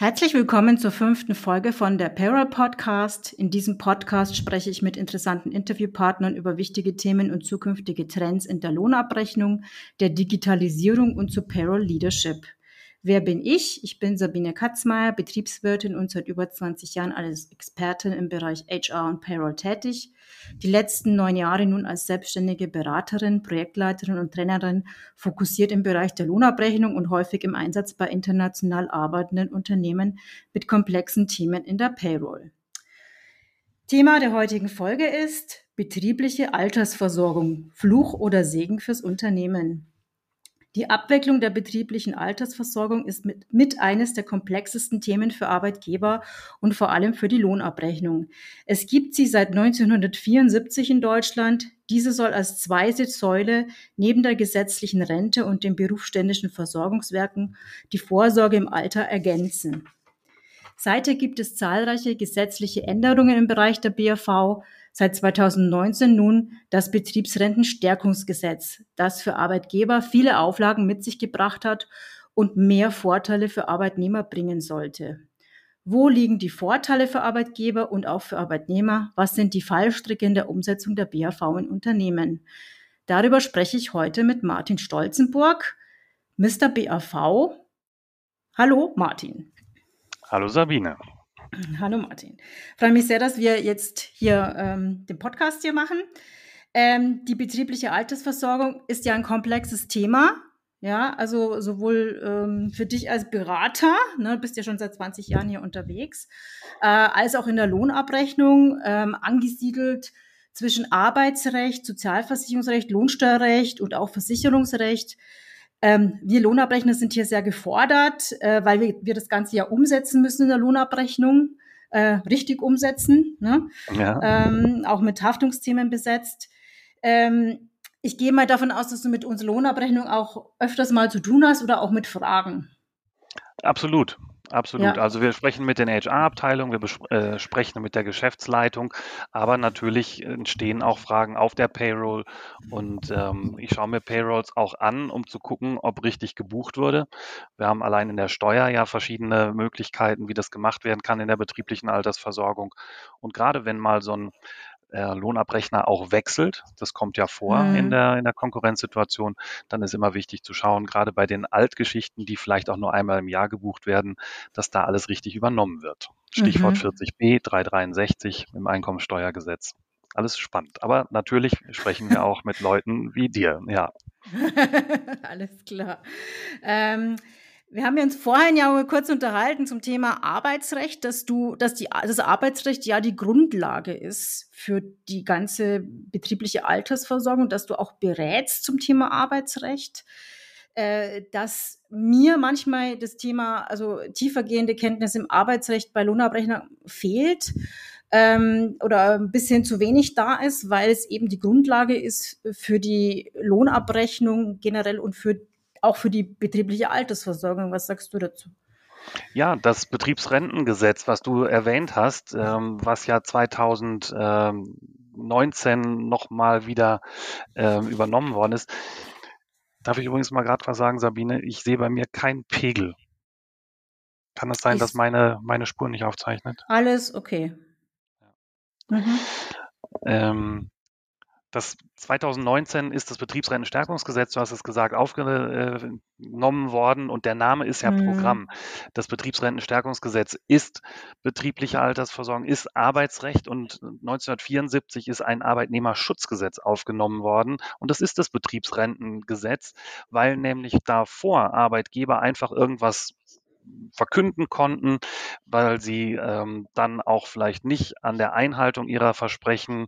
Herzlich willkommen zur fünften Folge von der Payroll Podcast. In diesem Podcast spreche ich mit interessanten Interviewpartnern über wichtige Themen und zukünftige Trends in der Lohnabrechnung, der Digitalisierung und zu Payroll Leadership. Wer bin ich? Ich bin Sabine Katzmeier, Betriebswirtin und seit über 20 Jahren als Expertin im Bereich HR und Payroll tätig. Die letzten neun Jahre nun als selbstständige Beraterin, Projektleiterin und Trainerin, fokussiert im Bereich der Lohnabrechnung und häufig im Einsatz bei international arbeitenden Unternehmen mit komplexen Themen in der Payroll. Thema der heutigen Folge ist betriebliche Altersversorgung, Fluch oder Segen fürs Unternehmen. Die Abwicklung der betrieblichen Altersversorgung ist mit, mit eines der komplexesten Themen für Arbeitgeber und vor allem für die Lohnabrechnung. Es gibt sie seit 1974 in Deutschland. Diese soll als zweite Säule neben der gesetzlichen Rente und den berufsständischen Versorgungswerken die Vorsorge im Alter ergänzen. Seither gibt es zahlreiche gesetzliche Änderungen im Bereich der BAV, seit 2019 nun das Betriebsrentenstärkungsgesetz, das für Arbeitgeber viele Auflagen mit sich gebracht hat und mehr Vorteile für Arbeitnehmer bringen sollte. Wo liegen die Vorteile für Arbeitgeber und auch für Arbeitnehmer? Was sind die Fallstricke in der Umsetzung der BAV in Unternehmen? Darüber spreche ich heute mit Martin Stolzenburg, Mr. BAV. Hallo Martin. Hallo Sabine. Hallo Martin. Ich freue mich sehr, dass wir jetzt hier ähm, den Podcast hier machen. Ähm, die betriebliche Altersversorgung ist ja ein komplexes Thema. Ja, also sowohl ähm, für dich als Berater, ne, bist ja schon seit 20 Jahren hier unterwegs, äh, als auch in der Lohnabrechnung ähm, angesiedelt zwischen Arbeitsrecht, Sozialversicherungsrecht, Lohnsteuerrecht und auch Versicherungsrecht. Ähm, wir Lohnabrechner sind hier sehr gefordert, äh, weil wir, wir das Ganze ja umsetzen müssen in der Lohnabrechnung, äh, richtig umsetzen, ne? ja. ähm, auch mit Haftungsthemen besetzt. Ähm, ich gehe mal davon aus, dass du mit unserer Lohnabrechnung auch öfters mal zu tun hast oder auch mit Fragen. Absolut. Absolut. Ja. Also wir sprechen mit den HR-Abteilungen, wir äh, sprechen mit der Geschäftsleitung, aber natürlich entstehen auch Fragen auf der Payroll und ähm, ich schaue mir Payrolls auch an, um zu gucken, ob richtig gebucht wurde. Wir haben allein in der Steuer ja verschiedene Möglichkeiten, wie das gemacht werden kann in der betrieblichen Altersversorgung. Und gerade wenn mal so ein äh, Lohnabrechner auch wechselt, das kommt ja vor mhm. in, der, in der Konkurrenzsituation, dann ist immer wichtig zu schauen, gerade bei den Altgeschichten, die vielleicht auch nur einmal im Jahr gebucht werden, dass da alles richtig übernommen wird. Stichwort mhm. 40b, 363 im Einkommensteuergesetz. Alles spannend. Aber natürlich sprechen wir auch mit Leuten wie dir, ja. alles klar. Ähm, wir haben uns vorhin ja kurz unterhalten zum Thema Arbeitsrecht, dass du, dass die, das Arbeitsrecht ja die Grundlage ist für die ganze betriebliche Altersversorgung, dass du auch berätst zum Thema Arbeitsrecht, äh, dass mir manchmal das Thema, also tiefergehende Kenntnis im Arbeitsrecht bei Lohnabrechnern fehlt ähm, oder ein bisschen zu wenig da ist, weil es eben die Grundlage ist für die Lohnabrechnung generell und für auch für die betriebliche Altersversorgung. Was sagst du dazu? Ja, das Betriebsrentengesetz, was du erwähnt hast, ähm, was ja 2019 nochmal wieder äh, übernommen worden ist. Darf ich übrigens mal gerade was sagen, Sabine? Ich sehe bei mir keinen Pegel. Kann es das sein, ich dass meine, meine Spur nicht aufzeichnet? Alles okay. Mhm. Ähm, das 2019 ist das Betriebsrentenstärkungsgesetz, du hast es gesagt, aufgenommen worden und der Name ist ja mhm. Programm. Das Betriebsrentenstärkungsgesetz ist betriebliche Altersversorgung, ist Arbeitsrecht und 1974 ist ein Arbeitnehmerschutzgesetz aufgenommen worden und das ist das Betriebsrentengesetz, weil nämlich davor Arbeitgeber einfach irgendwas verkünden konnten, weil sie ähm, dann auch vielleicht nicht an der Einhaltung ihrer Versprechen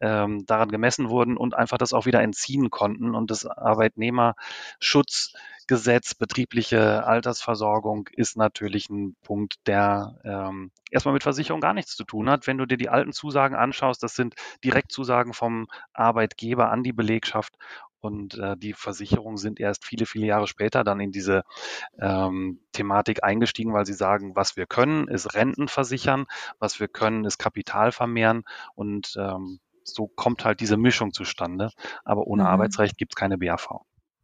ähm, daran gemessen wurden und einfach das auch wieder entziehen konnten. Und das Arbeitnehmerschutzgesetz, betriebliche Altersversorgung ist natürlich ein Punkt, der ähm, erstmal mit Versicherung gar nichts zu tun hat. Wenn du dir die alten Zusagen anschaust, das sind Direktzusagen vom Arbeitgeber an die Belegschaft und äh, die Versicherungen sind erst viele, viele Jahre später dann in diese ähm, Thematik eingestiegen, weil sie sagen, was wir können, ist Renten versichern, was wir können, ist Kapital vermehren und ähm, so kommt halt diese Mischung zustande. Aber ohne mhm. Arbeitsrecht gibt es keine BAV.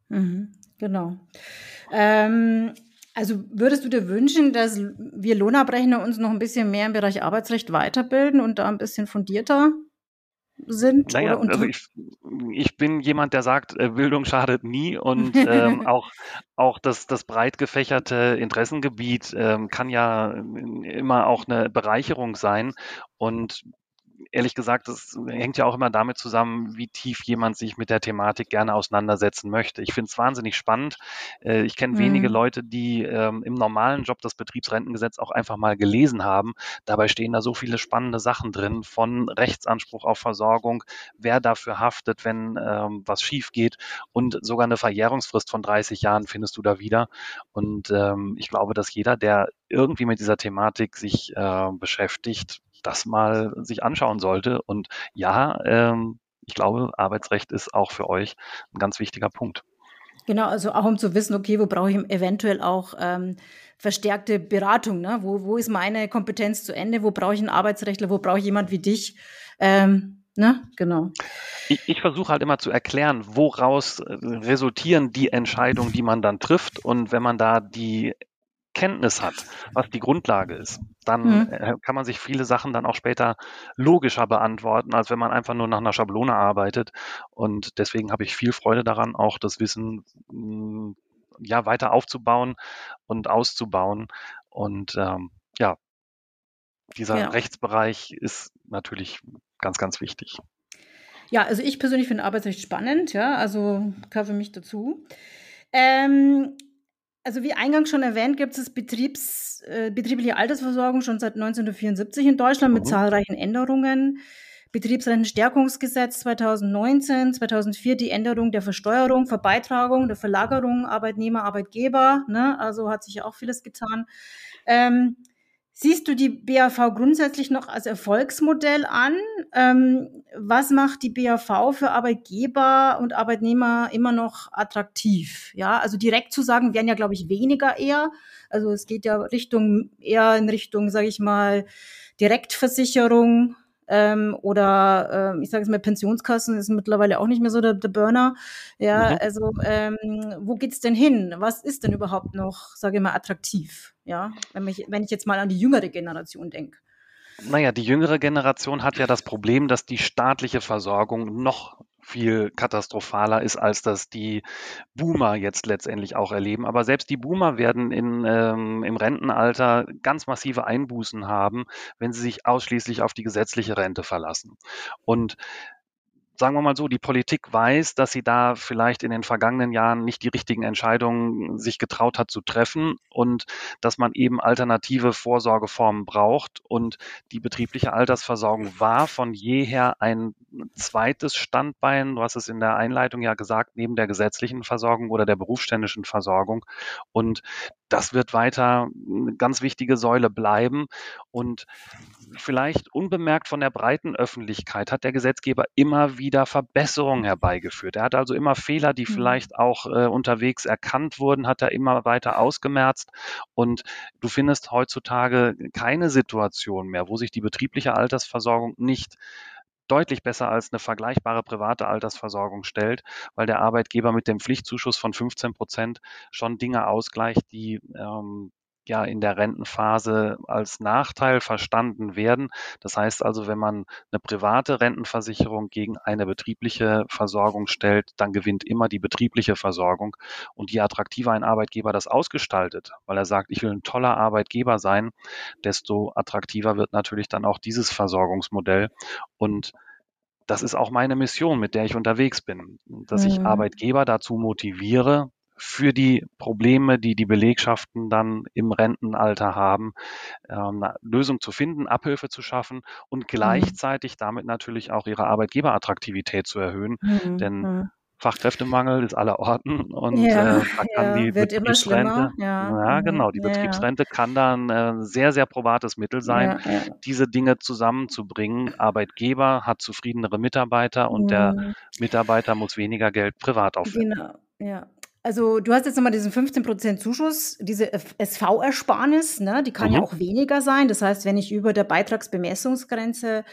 Mhm, genau. Ähm, Also würdest du dir wünschen, dass wir Lohnabrechner uns noch ein bisschen mehr im Bereich Arbeitsrecht weiterbilden und da ein bisschen fundierter sind? Naja, also ich, ich, bin jemand, der sagt, äh, Bildung schadet nie und ähm, auch, auch das, das breit gefächerte Interessengebiet ähm, kann ja immer auch eine Bereicherung sein. Und ehrlich gesagt, das hängt ja auch immer damit zusammen, wie tief jemand sich mit der Thematik gerne auseinandersetzen möchte. Ich finde es wahnsinnig spannend. Äh, ich kenne mhm. wenige Leute, die ähm, im normalen Job das Betriebsrentengesetz auch einfach mal gelesen haben. Dabei stehen da so viele spannende Sachen drin, von Rechtsanspruch auf Versorgung, wer dafür haftet, wenn ähm, was schief geht und sogar eine Verjährungsfrist von 30 Jahren findest du da wieder. Und ähm, ich glaube, dass jeder, der irgendwie mit dieser Thematik sich äh, beschäftigt, das mal sich anschauen sollte. Und ja, ähm, ich glaube, Arbeitsrecht ist auch für euch ein ganz wichtiger Punkt. Genau, also auch um zu wissen, okay, wo brauche ich eventuell auch ähm, verstärkte Beratung, ne? Wo, wo ist meine Kompetenz zu Ende? Wo brauche ich einen Arbeitsrechtler? Wo brauche ich jemand wie dich? Ähm, ne? Genau. Ich, ich versuche halt immer zu erklären, woraus äh, resultieren die Entscheidungen, die man dann trifft. Und wenn man da die Kenntnis hat, was die Grundlage ist, dann mhm. Äh, kann man sich viele Sachen dann auch später logischer beantworten, als wenn man einfach nur nach einer Schablone arbeitet. Und deswegen habe ich viel Freude daran, auch das Wissen mm, ja weiter aufzubauen und auszubauen. Und ähm, ja, dieser ja. Rechtsbereich ist natürlich ganz, ganz wichtig. Ja, also ich persönlich finde Arbeitsrecht spannend, ja, also gehört für mich dazu. Ähm, also wie eingangs schon erwähnt, gibt es Betriebs, äh, betriebliche Altersversorgung schon seit 1974 in Deutschland mit mhm. zahlreichen Änderungen. Betriebsrentenstärkungsgesetz 2019, 2004 die Änderung der Versteuerung, Verbeitragung, der Verlagerung Arbeitnehmer, Arbeitgeber. Ne? Also hat sich ja auch vieles getan. Ähm, Siehst du die BAV grundsätzlich noch als Erfolgsmodell an? Ähm, was macht die BAV für Arbeitgeber und Arbeitnehmer immer noch attraktiv? Ja, also direkt zu sagen, werden ja, glaube ich, weniger eher. Also es geht ja Richtung, eher in Richtung, sage ich mal, Direktversicherung, ähm, oder äh, ich sage es mal, Pensionskassen ist mittlerweile auch nicht mehr so der, der Burner. Ja, mhm. also ähm, wo geht's denn hin? Was ist denn überhaupt noch, sage ich mal, attraktiv? Ja, wenn, mich, wenn ich jetzt mal an die jüngere Generation denke. Naja, die jüngere Generation hat ja das Problem, dass die staatliche Versorgung noch viel katastrophaler ist, als das die Boomer jetzt letztendlich auch erleben. Aber selbst die Boomer werden in, ähm, im Rentenalter ganz massive Einbußen haben, wenn sie sich ausschließlich auf die gesetzliche Rente verlassen. Und sagen wir mal so, die Politik weiß, dass sie da vielleicht in den vergangenen Jahren nicht die richtigen Entscheidungen sich getraut hat zu treffen und dass man eben alternative Vorsorgeformen braucht. Und die betriebliche Altersversorgung war von jeher ein zweites Standbein, du hast es in der Einleitung ja gesagt, neben der gesetzlichen Versorgung oder der berufsständischen Versorgung. Und das wird weiter eine ganz wichtige Säule bleiben. Und vielleicht unbemerkt von der breiten Öffentlichkeit hat der Gesetzgeber immer wieder Verbesserungen herbeigeführt. Er hat also immer Fehler, die mhm. vielleicht auch äh, unterwegs erkannt wurden, hat er immer weiter ausgemerzt. Und du findest heutzutage keine Situation mehr, wo sich die betriebliche Altersversorgung nicht deutlich besser als eine vergleichbare private Altersversorgung stellt, weil der Arbeitgeber mit dem Pflichtzuschuss von 15 Prozent schon Dinge ausgleicht, die ähm, ja in der Rentenphase als Nachteil verstanden werden. Das heißt also, wenn man eine private Rentenversicherung gegen eine betriebliche Versorgung stellt, dann gewinnt immer die betriebliche Versorgung. Und je attraktiver ein Arbeitgeber das ausgestaltet, weil er sagt, ich will ein toller Arbeitgeber sein, desto attraktiver wird natürlich dann auch dieses Versorgungsmodell. Und das ist auch meine Mission, mit der ich unterwegs bin, dass mhm. ich Arbeitgeber dazu motiviere, für die Probleme, die die Belegschaften dann im Rentenalter haben, ähm, eine Lösung zu finden, Abhilfe zu schaffen und mhm. gleichzeitig damit natürlich auch ihre Arbeitgeberattraktivität zu erhöhen. Mhm. Denn mhm. Fachkräftemangel ist aller Orten und ja, äh, da kann ja, die Betriebsrente, ja. ja. genau, die Betriebsrente kann dann ein äh, sehr, sehr probates Mittel sein, diese Dinge zusammenzubringen. Arbeitgeber hat zufriedenere Mitarbeiter und der mhm. Mitarbeiter muss weniger Geld privat aufwenden. Genau, ja. Also du hast jetzt nochmal diesen 15% Zuschuss, diese SV-Ersparnis, ne, die kann mhm. ja auch weniger sein. Das heißt, wenn ich über der Beitragsbemessungsgrenze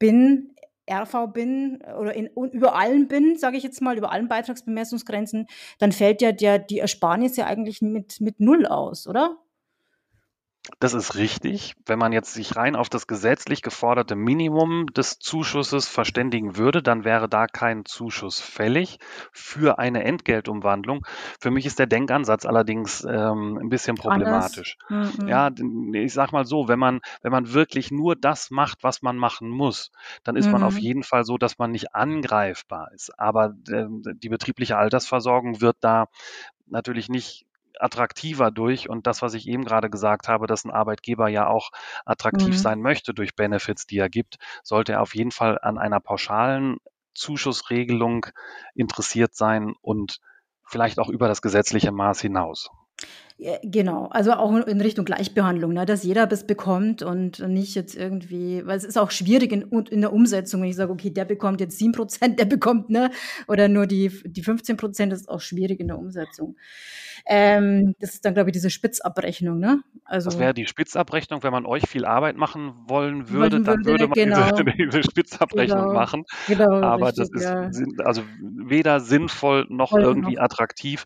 bin, RV bin oder in, über allen bin, sage ich jetzt mal, über allen Beitragsbemessungsgrenzen, dann fällt ja der, die Ersparnis ja eigentlich mit, mit null aus, oder? Das ist richtig. Wenn man jetzt sich rein auf das gesetzlich geforderte Minimum des Zuschusses verständigen würde, dann wäre da kein Zuschuss fällig für eine Entgeltumwandlung. Für mich ist der Denkansatz allerdings ähm, ein bisschen problematisch. Mhm. Ja, ich sag mal so, wenn man, wenn man wirklich nur das macht, was man machen muss, dann ist mhm. man auf mhm. jeden Fall so, dass man nicht angreifbar ist. Aber äh, die betriebliche Altersversorgung wird da natürlich nicht attraktiver durch. Und das, was ich eben gerade gesagt habe, dass ein Arbeitgeber ja auch attraktiv mhm. sein möchte durch Benefits, die er gibt, sollte er auf jeden Fall an einer pauschalen Zuschussregelung interessiert sein und vielleicht auch über das gesetzliche Maß hinaus. Genau, also auch in Richtung Gleichbehandlung, ne, dass jeder das bekommt und nicht jetzt irgendwie, weil es ist auch schwierig in, in der Umsetzung, wenn ich sage, okay, der bekommt jetzt 7%, der bekommt, ne, oder nur die, die 15%, das ist auch schwierig in der Umsetzung. Ähm, das ist dann, glaube ich, diese Spitzabrechnung, ne? Also, das wäre die Spitzabrechnung, wenn man euch viel Arbeit machen wollen würde, dann würde, man genau. diese, diese, Spitzabrechnung genau. machen. Genau, Aber richtig, das ist ja. also weder sinnvoll noch Voll irgendwie noch. attraktiv.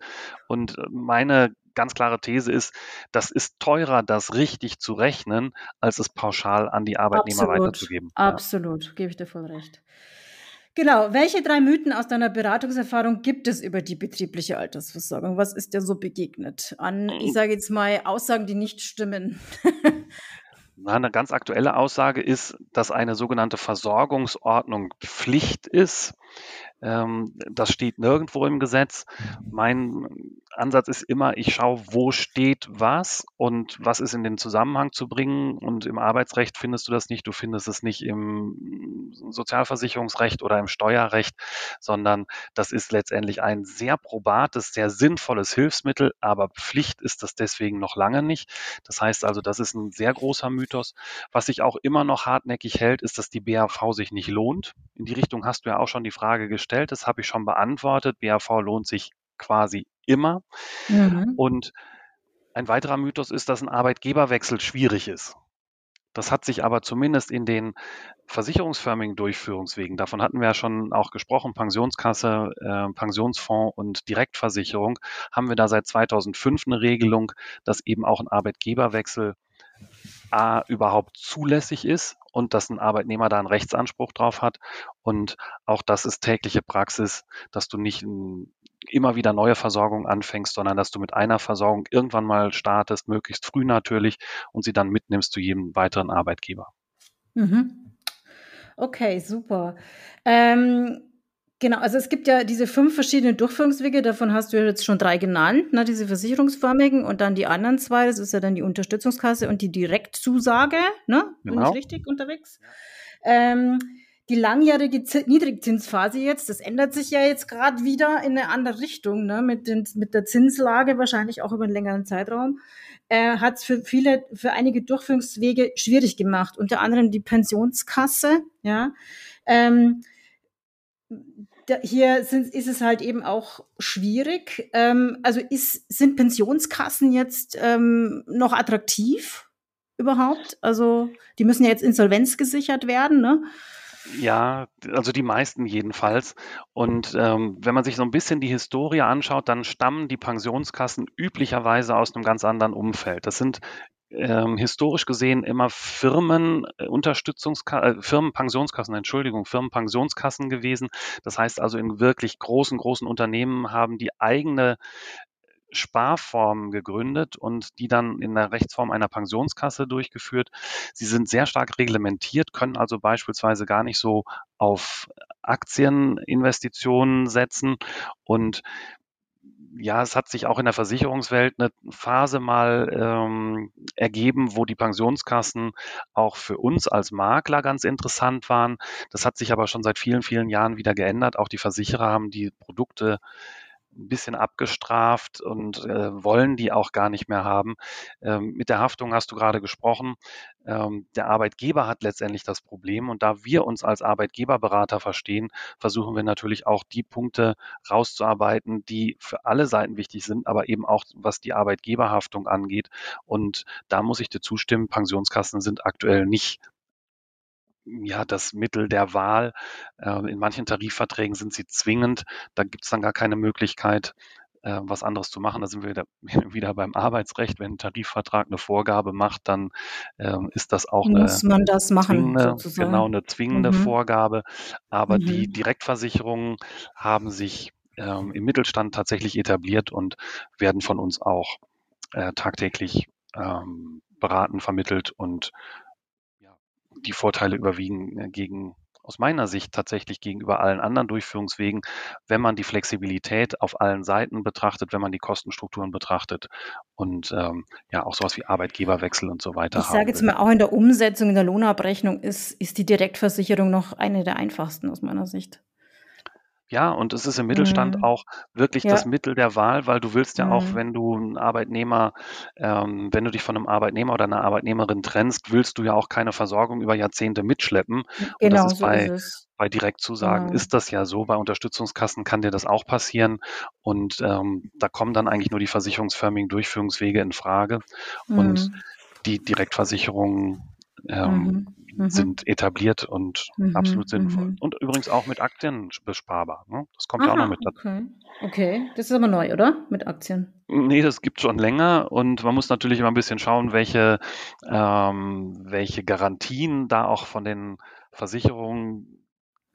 Und meine ganz klare These ist, das ist teurer, das richtig zu rechnen, als es pauschal an die Arbeitnehmer Absolut. weiterzugeben. Absolut, ja. gebe ich dir voll recht. Genau. Welche drei Mythen aus deiner Beratungserfahrung gibt es über die betriebliche Altersversorgung? Was ist dir so begegnet? An, ich sage jetzt mal, Aussagen, die nicht stimmen. Eine ganz aktuelle Aussage ist, dass eine sogenannte Versorgungsordnung Pflicht ist. Ähm, das steht nirgendwo im Gesetz. Mein Ansatz ist immer, ich schaue, wo steht was und was ist in den Zusammenhang zu bringen. Und im Arbeitsrecht findest du das nicht. Du findest es nicht im Sozialversicherungsrecht oder im Steuerrecht, sondern das ist letztendlich ein sehr probates, sehr sinnvolles Hilfsmittel, aber Pflicht ist das deswegen noch lange nicht. Das heißt also, das ist ein sehr großer Mythos. Was sich auch immer noch hartnäckig hält, ist, dass die BAV sich nicht lohnt. In die Richtung hast du ja auch schon die Frage gestellt. Das habe ich schon beantwortet. BAV lohnt sich quasi immer. Mhm. Und ein weiterer Mythos ist, dass ein Arbeitgeberwechsel schwierig ist. Das hat sich aber zumindest in den versicherungsförmigen Durchführungswegen, davon hatten wir ja schon auch gesprochen, Pensionskasse, äh, Pensionsfonds und Direktversicherung, haben wir da seit 2005 eine Regelung, dass eben auch ein Arbeitgeberwechsel A überhaupt zulässig ist und dass ein Arbeitnehmer da einen Rechtsanspruch drauf hat. Und auch das ist tägliche Praxis, dass du nicht immer wieder neue Versorgung anfängst, sondern dass du mit einer Versorgung irgendwann mal startest, möglichst früh natürlich, und sie dann mitnimmst zu jedem weiteren Arbeitgeber. Mhm. Okay, super. Ähm, genau, also es gibt ja diese fünf verschiedenen Durchführungswege, davon hast du jetzt schon drei genannt, ne, diese versicherungsförmigen und dann die anderen zwei, das ist ja dann die Unterstützungskasse und die Direktzusage, ne? Bin genau. ich richtig unterwegs? Ähm, die langjährige Niedrigzinsphase jetzt, das ändert sich ja jetzt gerade wieder in eine andere Richtung, ne, mit, den, mit der Zinslage wahrscheinlich auch über einen längeren Zeitraum, äh, hat es für viele, für einige Durchführungswege schwierig gemacht, unter anderem die Pensionskasse, ja. Ähm, da, hier sind, ist es halt eben auch schwierig. Ähm, also ist, sind Pensionskassen jetzt ähm, noch attraktiv überhaupt? Also die müssen ja jetzt insolvenzgesichert werden, ne? Ja, also die meisten jedenfalls. Und ähm, wenn man sich so ein bisschen die Historie anschaut, dann stammen die Pensionskassen üblicherweise aus einem ganz anderen Umfeld. Das sind ähm, historisch gesehen immer Firmen, äh, äh, Firmenpensionskassen, Entschuldigung, Firmenpensionskassen gewesen. Das heißt also in wirklich großen, großen Unternehmen haben die eigene Sparformen gegründet und die dann in der Rechtsform einer Pensionskasse durchgeführt. Sie sind sehr stark reglementiert, können also beispielsweise gar nicht so auf Aktieninvestitionen setzen und ja, es hat sich auch in der Versicherungswelt eine Phase mal ähm, ergeben, wo die Pensionskassen auch für uns als Makler ganz interessant waren. Das hat sich aber schon seit vielen, vielen Jahren wieder geändert. Auch die Versicherer haben die Produkte ein bisschen abgestraft und äh, wollen die auch gar nicht mehr haben. Ähm, mit der Haftung hast du gerade gesprochen. Ähm, der Arbeitgeber hat letztendlich das Problem und da wir uns als Arbeitgeberberater verstehen, versuchen wir natürlich auch die Punkte rauszuarbeiten, die für alle Seiten wichtig sind, aber eben auch was die Arbeitgeberhaftung angeht. Und da muss ich dir zustimmen, Pensionskassen sind aktuell nicht ja das Mittel der Wahl. Äh, in manchen Tarifverträgen sind sie zwingend. Da gibt es dann gar keine Möglichkeit, äh, was anderes zu machen. Da sind wir wieder, wieder beim Arbeitsrecht. Wenn ein Tarifvertrag eine Vorgabe macht, dann äh, ist das auch Muss eine man das machen, zwingende, genau eine zwingende Mhm. Vorgabe. Aber die Mhm. Direktversicherungen haben sich ähm, im Mittelstand tatsächlich etabliert und werden von uns auch äh, tagtäglich ähm, beraten, vermittelt und die Vorteile überwiegen äh, gegen aus meiner Sicht tatsächlich gegenüber allen anderen Durchführungswegen, wenn man die Flexibilität auf allen Seiten betrachtet, wenn man die Kostenstrukturen betrachtet und ähm, ja auch sowas wie Arbeitgeberwechsel und so weiter Ich sage jetzt mal, auch in der Umsetzung, in der Lohnabrechnung ist, ist die Direktversicherung noch eine der einfachsten aus meiner Sicht. Ja, und es ist im Mittelstand Mhm. auch wirklich das Ja. Mittel der Wahl, weil du willst ja auch, Mhm. wenn du 'n Arbeitnehmer ähm, wenn du dich von einem Arbeitnehmer oder einer Arbeitnehmerin trennst, willst du ja auch keine Versorgung über Jahrzehnte mitschleppen. Und das Genau, ist so ist bei es. bei Direktzusagen Genau. ist das ja so. Bei Unterstützungskassen kann dir das auch passieren. Und ähm, da kommen dann eigentlich nur die versicherungsförmigen Durchführungswege in Frage. Und Mhm. die Direktversicherungen ähm, Mhm. Sind etabliert und Mhm. absolut sinnvoll. Mhm. Und übrigens auch mit Aktien besparbar. Ne? Das kommt ja auch noch Aha, mit dazu. okay. Okay, das ist aber neu, oder? Mit Aktien. Nee, das gibt schon länger und man muss natürlich immer ein bisschen schauen, welche, ähm, welche Garantien da auch von den Versicherungen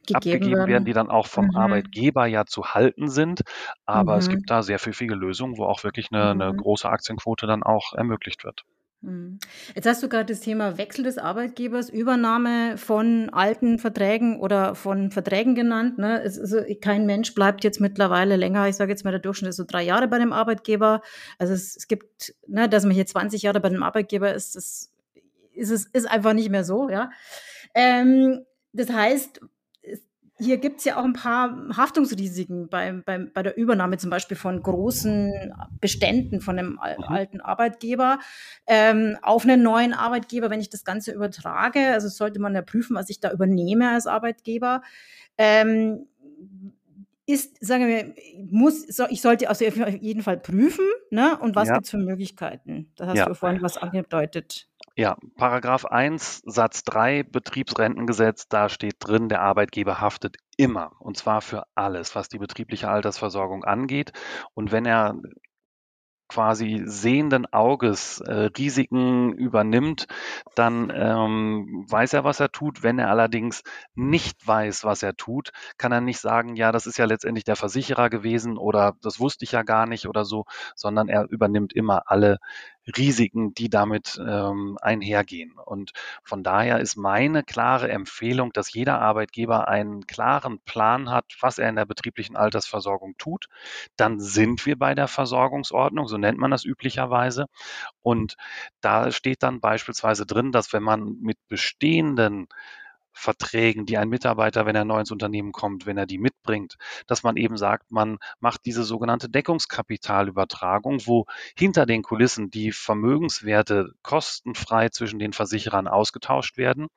Gegeben abgegeben werden, die dann auch vom Mhm. Arbeitgeber ja zu halten sind. Aber es Mhm. gibt da sehr pfiffige Lösungen, wo auch wirklich eine, eine Mhm. große Aktienquote dann auch ermöglicht wird. Mhm. Jetzt hast du gerade das Thema Wechsel des Arbeitgebers, Übernahme von alten Verträgen oder von Verträgen genannt. Ne? Es, also kein Mensch bleibt jetzt mittlerweile länger. Ich sage jetzt mal, der Durchschnitt ist so drei Jahre bei dem Arbeitgeber. Also es, es gibt, ne, dass man hier 20 Jahre bei dem Arbeitgeber ist, das ist, es, ist einfach nicht mehr so. Ja? Ähm, das heißt, hier gibt es ja auch ein paar Haftungsrisiken bei, bei, bei der Übernahme zum Beispiel von großen Beständen von einem Mhm. alten Arbeitgeber ähm, auf einen neuen Arbeitgeber, wenn ich das Ganze übertrage. Also sollte man ja prüfen, was ich da übernehme als Arbeitgeber. Ähm, ist, sagen wir, muss, so, ich sollte also auf jeden Fall prüfen, ne? Und was Ja. gibt es für Möglichkeiten? Da hast Ja. du vorhin was angedeutet. Ja, Paragraph 1 Satz 3 Betriebsrentengesetz, da steht drin, der Arbeitgeber haftet immer und zwar für alles, was die betriebliche Altersversorgung angeht. Und wenn er quasi sehenden Auges äh, Risiken übernimmt, dann ähm, weiß er, was er tut. Wenn er allerdings nicht weiß, was er tut, kann er nicht sagen, ja, das ist ja letztendlich der Versicherer gewesen oder das wusste ich ja gar nicht oder so, sondern er übernimmt immer alle Risiken, die damit ähm, einhergehen. Und von daher ist meine klare Empfehlung, dass jeder Arbeitgeber einen klaren Plan hat, was er in der betrieblichen Altersversorgung tut. Dann sind wir bei der Versorgungsordnung, so nennt man das üblicherweise. Und da steht dann beispielsweise drin, dass wenn man mit bestehenden Verträgen, die ein Mitarbeiter, wenn er neu ins Unternehmen kommt, wenn er die mitbringt, dass man eben sagt, man macht diese sogenannte Deckungskapitalübertragung, wo hinter den Kulissen die Vermögenswerte kostenfrei zwischen den Versicherern ausgetauscht werden.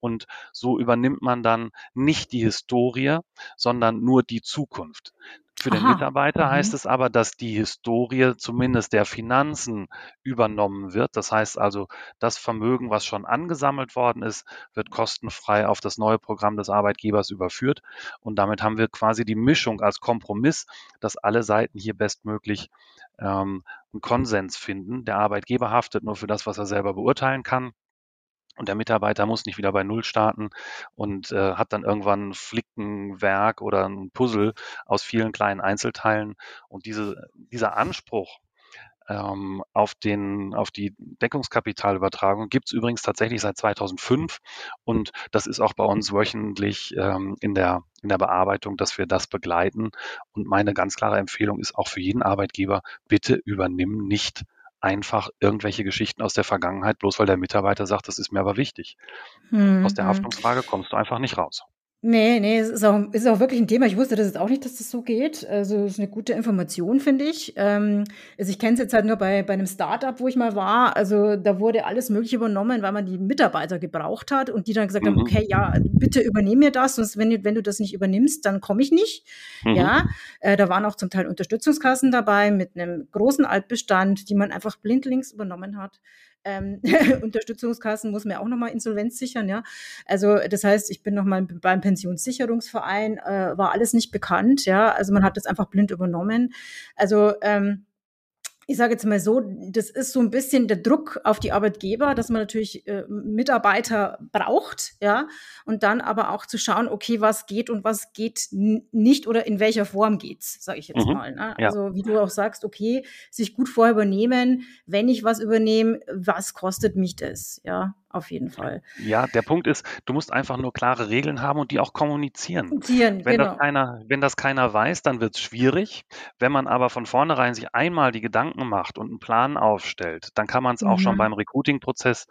Und so übernimmt man dann nicht die Historie, sondern nur die Zukunft. Für den Aha. Mitarbeiter Mhm. heißt es aber, dass die Historie zumindest der Finanzen übernommen wird. Das heißt also, das Vermögen, was schon angesammelt worden ist, wird kostenfrei auf das neue Programm des Arbeitgebers überführt. Und damit haben wir quasi die Mischung als Kompromiss, dass alle Seiten hier bestmöglich ähm, einen Konsens finden. Der Arbeitgeber haftet nur für das, was er selber beurteilen kann. Und der Mitarbeiter muss nicht wieder bei Null starten und äh, hat dann irgendwann ein Flickenwerk oder ein Puzzle aus vielen kleinen Einzelteilen. Und diese, dieser Anspruch ähm, auf, den, auf die Deckungskapitalübertragung gibt es übrigens tatsächlich seit 2005. Und das ist auch bei uns wöchentlich ähm, in, der, in der Bearbeitung, dass wir das begleiten. Und meine ganz klare Empfehlung ist auch für jeden Arbeitgeber, bitte übernimm nicht einfach irgendwelche Geschichten aus der Vergangenheit, bloß weil der Mitarbeiter sagt, das ist mir aber wichtig. Mhm. Aus der Haftungsfrage kommst du einfach nicht raus. Nee, nee, es ist auch, ist auch wirklich ein Thema. Ich wusste das jetzt auch nicht, dass das so geht. Also es ist eine gute Information, finde ich. Ähm, also ich kenne es jetzt halt nur bei, bei einem Startup, wo ich mal war. Also da wurde alles Mögliche übernommen, weil man die Mitarbeiter gebraucht hat und die dann gesagt haben, Mhm. okay, ja, bitte übernehm mir das, sonst wenn, du- wenn du das nicht übernimmst, dann komme ich nicht. Mhm. Ja, äh, da waren auch zum Teil Unterstützungskassen dabei mit einem großen Altbestand, die man einfach blindlings übernommen hat. Ähm, Unterstützungskassen muss man auch nochmal Insolvenz sichern, ja. Also das heißt, ich bin nochmal beim Pensionssicherungsverein, äh, war alles nicht bekannt, ja. Also man hat das einfach blind übernommen. Also ähm, ich sage jetzt mal so, das ist so ein bisschen der Druck auf die Arbeitgeber, dass man natürlich äh, Mitarbeiter braucht, ja, und dann aber auch zu schauen, okay, was geht und was geht nicht oder in welcher Form geht's, sage ich jetzt mhm, mal. Ne? Ja. Also wie du auch sagst, okay, sich gut vorher übernehmen, wenn ich was übernehme, was kostet mich das, ja auf jeden Fall. Ja, der Punkt ist, du musst einfach nur klare Regeln haben und die auch kommunizieren. kommunizieren wenn, genau. das keiner, wenn das keiner weiß, dann wird es schwierig. Wenn man aber von vornherein sich einmal die Gedanken macht und einen Plan aufstellt, dann kann man es mhm. auch schon mhm. beim Recruiting-Prozess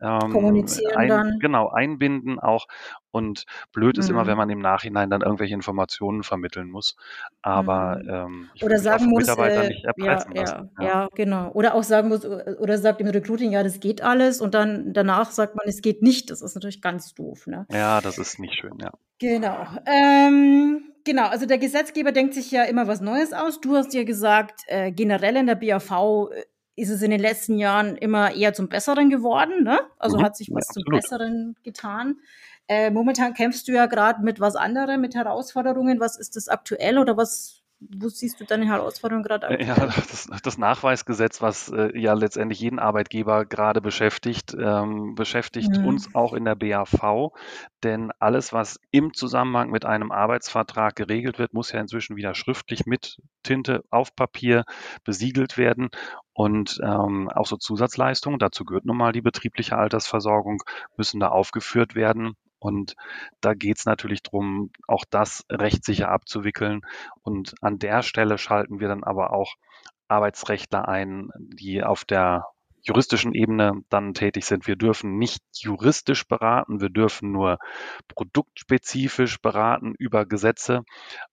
ähm, Kommunizieren ein, dann. Genau, einbinden auch. Und blöd ist mhm. immer, wenn man im Nachhinein dann irgendwelche Informationen vermitteln muss. Aber mhm. ähm, ich oder sagen muss, Mitarbeiter äh, nicht erpressen ja, lassen. Ja, ja. genau. Oder auch sagen muss, oder sagt im Recruiting, ja, das geht alles und dann danach sagt man, es geht nicht. Das ist natürlich ganz doof. Ne? Ja, das ist nicht schön, ja. Genau. Ähm, genau, also der Gesetzgeber denkt sich ja immer was Neues aus. Du hast ja gesagt, äh, generell in der BAV äh, ist es in den letzten Jahren immer eher zum Besseren geworden. Ne? Also mhm, hat sich was ja, zum Besseren getan. Äh, momentan kämpfst du ja gerade mit was anderem, mit Herausforderungen. Was ist das aktuell oder was wo siehst du deine Herausforderung gerade aktuell? Ja, das, das Nachweisgesetz, was äh, ja letztendlich jeden Arbeitgeber gerade beschäftigt, ähm, beschäftigt mhm. uns auch in der BAV. Denn alles, was im Zusammenhang mit einem Arbeitsvertrag geregelt wird, muss ja inzwischen wieder schriftlich mit Tinte auf Papier besiegelt werden. Und ähm, auch so Zusatzleistungen, dazu gehört nun mal die betriebliche Altersversorgung, müssen da aufgeführt werden. Und da geht es natürlich darum, auch das rechtssicher abzuwickeln. Und an der Stelle schalten wir dann aber auch Arbeitsrechtler ein, die auf der juristischen Ebene dann tätig sind. Wir dürfen nicht juristisch beraten, wir dürfen nur produktspezifisch beraten über Gesetze.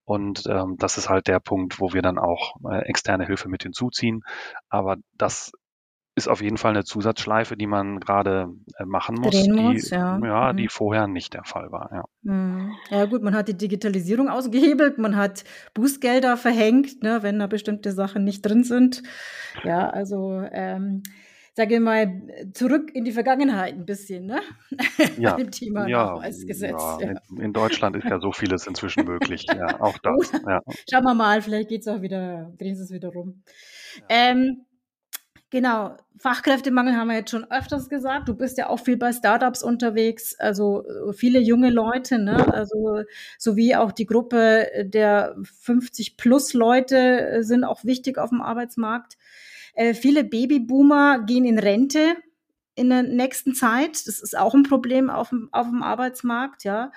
Und ähm, das ist halt der Punkt, wo wir dann auch äh, externe Hilfe mit hinzuziehen. Aber das ist auf jeden Fall eine Zusatzschleife, die man gerade äh, machen muss, die, muss, ja. ja mhm. die vorher nicht der Fall war. Ja. Mhm. ja gut, man hat die Digitalisierung ausgehebelt, man hat Bußgelder verhängt, ne, wenn da bestimmte Sachen nicht drin sind. Ja, also ähm, sage mal, zurück in die Vergangenheit ein bisschen, ne? Ja, dem Thema ja, Nachweisgesetz. Ja. ja. In, in, Deutschland ist ja so vieles inzwischen möglich. Ja, auch das. Ja. Schauen wir mal, vielleicht geht es auch wieder, drehen sie es wieder rum. Ähm, Genau, Fachkräftemangel haben wir jetzt schon öfters gesagt. Du bist ja auch viel bei Startups unterwegs, also äh, viele junge Leute, ne? Also sowie auch die Gruppe der 50 plus Leute äh, sind auch wichtig auf dem Arbeitsmarkt. Äh, viele Babyboomer gehen in Rente in der nächsten Zeit. Das ist auch ein Problem auf dem, auf dem Arbeitsmarkt, ja.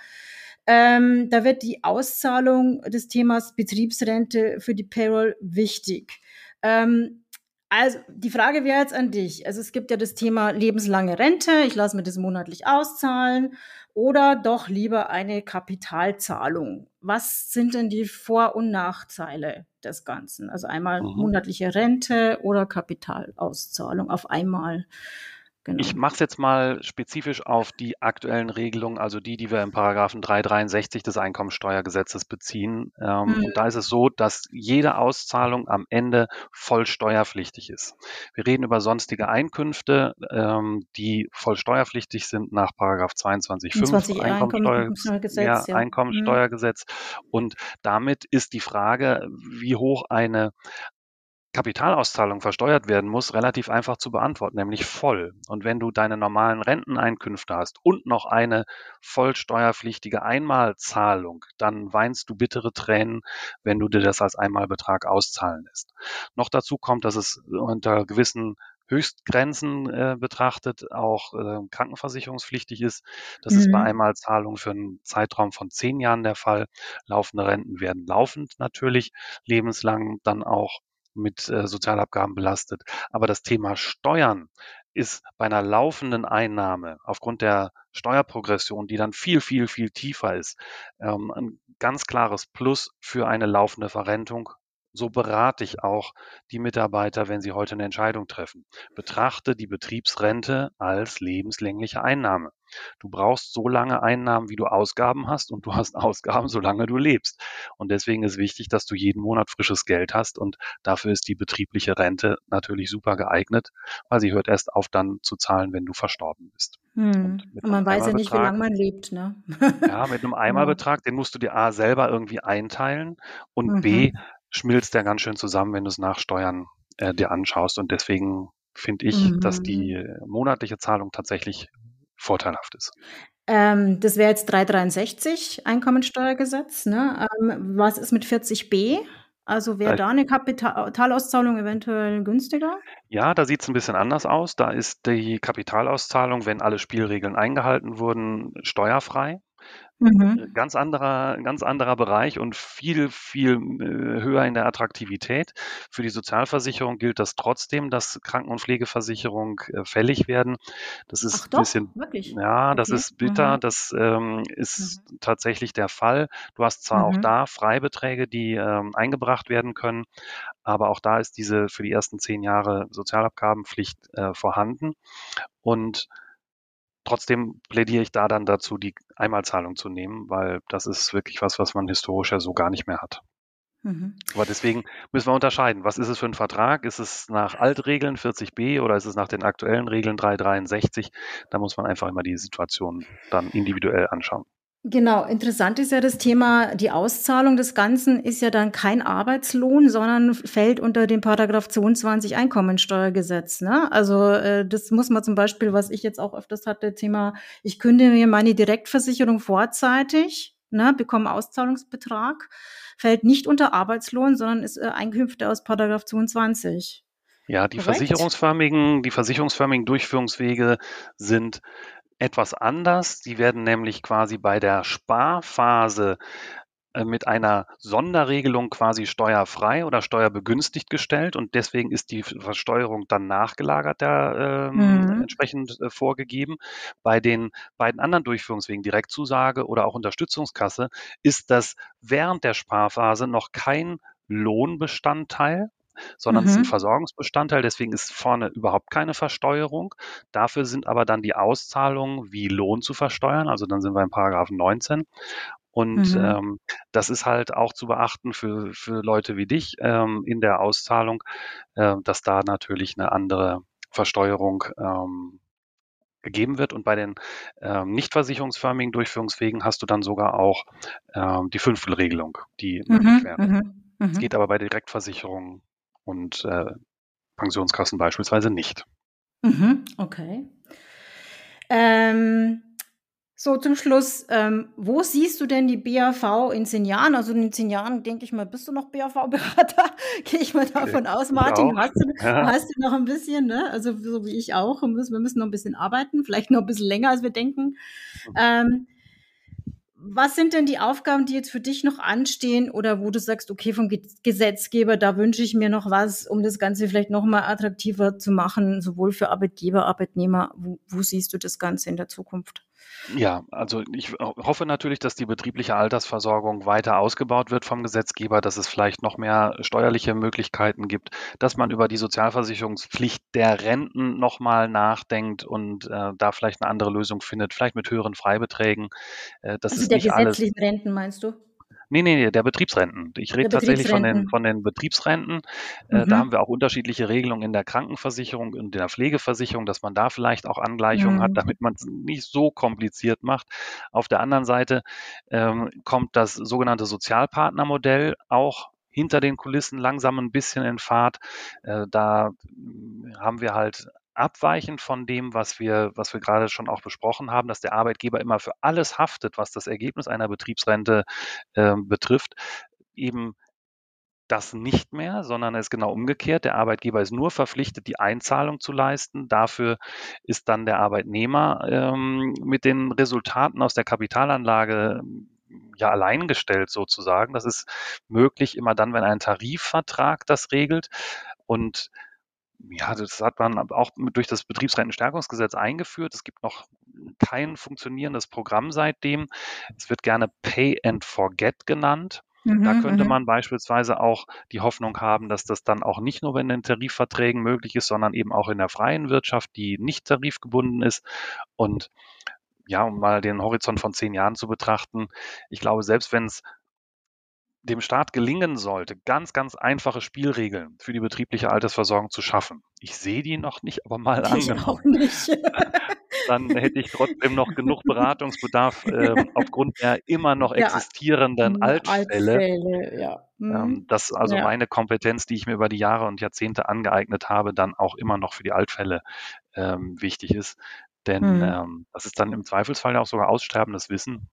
Ähm, da wird die Auszahlung des Themas Betriebsrente für die Payroll wichtig. Ähm, also die Frage wäre jetzt an dich. Also es gibt ja das Thema lebenslange Rente. Ich lasse mir das monatlich auszahlen oder doch lieber eine Kapitalzahlung. Was sind denn die Vor- und Nachteile des Ganzen? Also einmal mhm. monatliche Rente oder Kapitalauszahlung auf einmal. Genau. Ich mache es jetzt mal spezifisch auf die aktuellen Regelungen, also die, die wir im Paragraphen 363 des Einkommensteuergesetzes beziehen. Ähm, mhm. Und da ist es so, dass jede Auszahlung am Ende voll steuerpflichtig ist. Wir reden über sonstige Einkünfte, ähm, die voll steuerpflichtig sind nach Paragraph 22.5 Einkommensteuergesetz. Ja, ja. Einkommensteuergesetz. Mhm. Und damit ist die Frage, wie hoch eine Kapitalauszahlung versteuert werden muss, relativ einfach zu beantworten, nämlich voll. Und wenn du deine normalen Renteneinkünfte hast und noch eine voll steuerpflichtige Einmalzahlung, dann weinst du bittere Tränen, wenn du dir das als Einmalbetrag auszahlen lässt. Noch dazu kommt, dass es unter gewissen Höchstgrenzen äh, betrachtet auch äh, krankenversicherungspflichtig ist. Das mhm. ist bei mhm. Einmalzahlungen für einen Zeitraum von zehn Jahren der Fall. Laufende Renten werden laufend natürlich lebenslang dann auch mit äh, Sozialabgaben belastet. Aber das Thema Steuern ist bei einer laufenden Einnahme aufgrund der Steuerprogression, die dann viel, viel, viel tiefer ist, ähm, ein ganz klares Plus für eine laufende Verrentung so berate ich auch die Mitarbeiter, wenn sie heute eine Entscheidung treffen. Betrachte die Betriebsrente als lebenslängliche Einnahme. Du brauchst so lange Einnahmen, wie du Ausgaben hast und du hast Ausgaben, solange du lebst. Und deswegen ist wichtig, dass du jeden Monat frisches Geld hast und dafür ist die betriebliche Rente natürlich super geeignet, weil sie hört erst auf dann zu zahlen, wenn du verstorben bist. Hm. Und, man weiß ja nicht, wie lange man lebt. Ne? ja, mit einem Eimerbetrag, den musst du dir A selber irgendwie einteilen und mhm. B schmilzt der ganz schön zusammen, wenn du es nach Steuern äh, dir anschaust. Und deswegen finde ich, mhm. dass die monatliche Zahlung tatsächlich vorteilhaft ist. Ähm, das wäre jetzt 363 Einkommensteuergesetz. Ne? Ähm, was ist mit 40b? Also wäre da eine Kapitalauszahlung eventuell günstiger? Ja, da sieht es ein bisschen anders aus. Da ist die Kapitalauszahlung, wenn alle Spielregeln eingehalten wurden, steuerfrei. Mhm. Ganz anderer, ganz anderer Bereich und viel, viel äh, höher in der Attraktivität. Für die Sozialversicherung gilt das trotzdem, dass Kranken- und Pflegeversicherung äh, fällig werden. Das ist Ach ein doch, bisschen, wirklich? ja, das ist bitter. Mhm. Das ähm, ist mhm. tatsächlich der Fall. Du hast zwar auch mhm. da Freibeträge, die ähm, eingebracht werden können, aber auch da ist diese für die ersten zehn Jahre Sozialabgabenpflicht äh, vorhanden. Und Trotzdem plädiere ich da dann dazu, die Einmalzahlung zu nehmen, weil das ist wirklich was, was man historisch ja so gar nicht mehr hat. Mhm. Aber deswegen müssen wir unterscheiden. Was ist es für ein Vertrag? Ist es nach Altregeln 40b oder ist es nach den aktuellen Regeln 363? Da muss man einfach immer die Situation dann individuell anschauen. Genau, interessant ist ja das Thema, die Auszahlung des Ganzen ist ja dann kein Arbeitslohn, sondern fällt unter den Paragraph 22 Einkommensteuergesetz. Ne? Also äh, das muss man zum Beispiel, was ich jetzt auch öfters hatte, Thema, ich kündige mir meine Direktversicherung vorzeitig, ne, bekomme Auszahlungsbetrag, fällt nicht unter Arbeitslohn, sondern ist äh, Einkünfte aus Paragraph 22. Ja, die versicherungsförmigen, die versicherungsförmigen Durchführungswege sind etwas anders. Die werden nämlich quasi bei der Sparphase äh, mit einer Sonderregelung quasi steuerfrei oder steuerbegünstigt gestellt und deswegen ist die Versteuerung dann nachgelagert der, ähm, mhm. entsprechend äh, vorgegeben. Bei den beiden anderen Durchführungswegen, Direktzusage oder auch Unterstützungskasse, ist das während der Sparphase noch kein Lohnbestandteil, sondern es ist ein mhm. Versorgungsbestandteil, deswegen ist vorne überhaupt keine Versteuerung. Dafür sind aber dann die Auszahlungen wie Lohn zu versteuern, also dann sind wir in Paragraph 19. Und mhm. ähm, das ist halt auch zu beachten für, für Leute wie dich ähm, in der Auszahlung, äh, dass da natürlich eine andere Versteuerung ähm, gegeben wird. Und bei den ähm, nicht versicherungsförmigen Durchführungswegen hast du dann sogar auch ähm, die Fünftelregelung, die mhm, möglich wäre. Mhm, es mhm. geht aber bei Direktversicherungen und äh, Pensionskassen beispielsweise nicht. Mhm, okay. Ähm, so zum Schluss, ähm, wo siehst du denn die BAV in zehn Jahren? Also in zehn Jahren, denke ich mal, bist du noch BAV-Berater? Gehe ich mal davon aus, Martin. Hast du, ja. hast du noch ein bisschen, ne? Also so wie ich auch. Wir müssen noch ein bisschen arbeiten, vielleicht noch ein bisschen länger, als wir denken. Mhm. Ähm, was sind denn die Aufgaben, die jetzt für dich noch anstehen oder wo du sagst, okay, vom Gesetzgeber, da wünsche ich mir noch was, um das Ganze vielleicht noch mal attraktiver zu machen, sowohl für Arbeitgeber, Arbeitnehmer. Wo, wo siehst du das Ganze in der Zukunft? Ja, also ich hoffe natürlich, dass die betriebliche Altersversorgung weiter ausgebaut wird vom Gesetzgeber, dass es vielleicht noch mehr steuerliche Möglichkeiten gibt, dass man über die Sozialversicherungspflicht der Renten nochmal nachdenkt und äh, da vielleicht eine andere Lösung findet, vielleicht mit höheren Freibeträgen. Äh, das also ist der gesetzlichen alles. Renten meinst du? Nee, nee, nee, der Betriebsrenten. Ich rede tatsächlich von den, von den Betriebsrenten. Äh, mhm. Da haben wir auch unterschiedliche Regelungen in der Krankenversicherung und in der Pflegeversicherung, dass man da vielleicht auch Angleichungen mhm. hat, damit man es nicht so kompliziert macht. Auf der anderen Seite ähm, kommt das sogenannte Sozialpartnermodell auch hinter den Kulissen langsam ein bisschen in Fahrt. Äh, da haben wir halt abweichend von dem, was wir, was wir gerade schon auch besprochen haben, dass der Arbeitgeber immer für alles haftet, was das Ergebnis einer Betriebsrente äh, betrifft, eben das nicht mehr, sondern es ist genau umgekehrt. Der Arbeitgeber ist nur verpflichtet, die Einzahlung zu leisten. Dafür ist dann der Arbeitnehmer ähm, mit den Resultaten aus der Kapitalanlage ja alleingestellt sozusagen. Das ist möglich immer dann, wenn ein Tarifvertrag das regelt. Und ja, das hat man auch durch das Betriebsrentenstärkungsgesetz eingeführt. Es gibt noch kein funktionierendes Programm seitdem. Es wird gerne Pay and Forget genannt. Mhm, da könnte mhm. man beispielsweise auch die Hoffnung haben, dass das dann auch nicht nur in den Tarifverträgen möglich ist, sondern eben auch in der freien Wirtschaft, die nicht tarifgebunden ist. Und ja, um mal den Horizont von zehn Jahren zu betrachten, ich glaube, selbst wenn es dem Staat gelingen sollte, ganz, ganz einfache Spielregeln für die betriebliche Altersversorgung zu schaffen. Ich sehe die noch nicht, aber mal ich angenommen. Auch nicht. dann hätte ich trotzdem noch genug Beratungsbedarf äh, aufgrund der immer noch existierenden ja, Altfälle. Altfälle ja. mhm. ähm, dass also ja. meine Kompetenz, die ich mir über die Jahre und Jahrzehnte angeeignet habe, dann auch immer noch für die Altfälle ähm, wichtig ist. Denn mhm. ähm, das ist dann im Zweifelsfall ja auch sogar aussterbendes Wissen.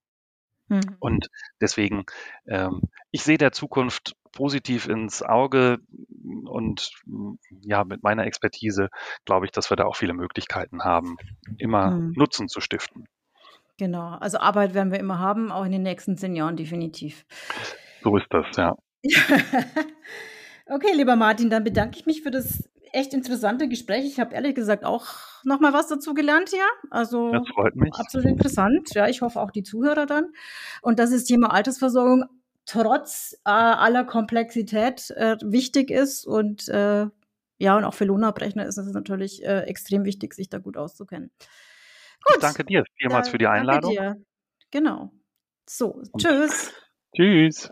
Mhm. Und deswegen, ähm, ich sehe der Zukunft positiv ins Auge und ja, mit meiner Expertise glaube ich, dass wir da auch viele Möglichkeiten haben, immer mhm. Nutzen zu stiften. Genau, also Arbeit werden wir immer haben, auch in den nächsten zehn Jahren definitiv. So ist das, ja. okay, lieber Martin, dann bedanke ich mich für das echt interessante Gespräch. Ich habe ehrlich gesagt auch noch mal was dazu gelernt hier. Also das freut mich. absolut interessant. Ja, ich hoffe auch die Zuhörer dann. Und dass das Thema Altersversorgung trotz äh, aller Komplexität äh, wichtig ist und äh, ja, und auch für Lohnabrechner ist es natürlich äh, extrem wichtig, sich da gut auszukennen. Gut. Ich danke dir vielmals für die Einladung. Danke dir. Genau. So, und tschüss. Tschüss.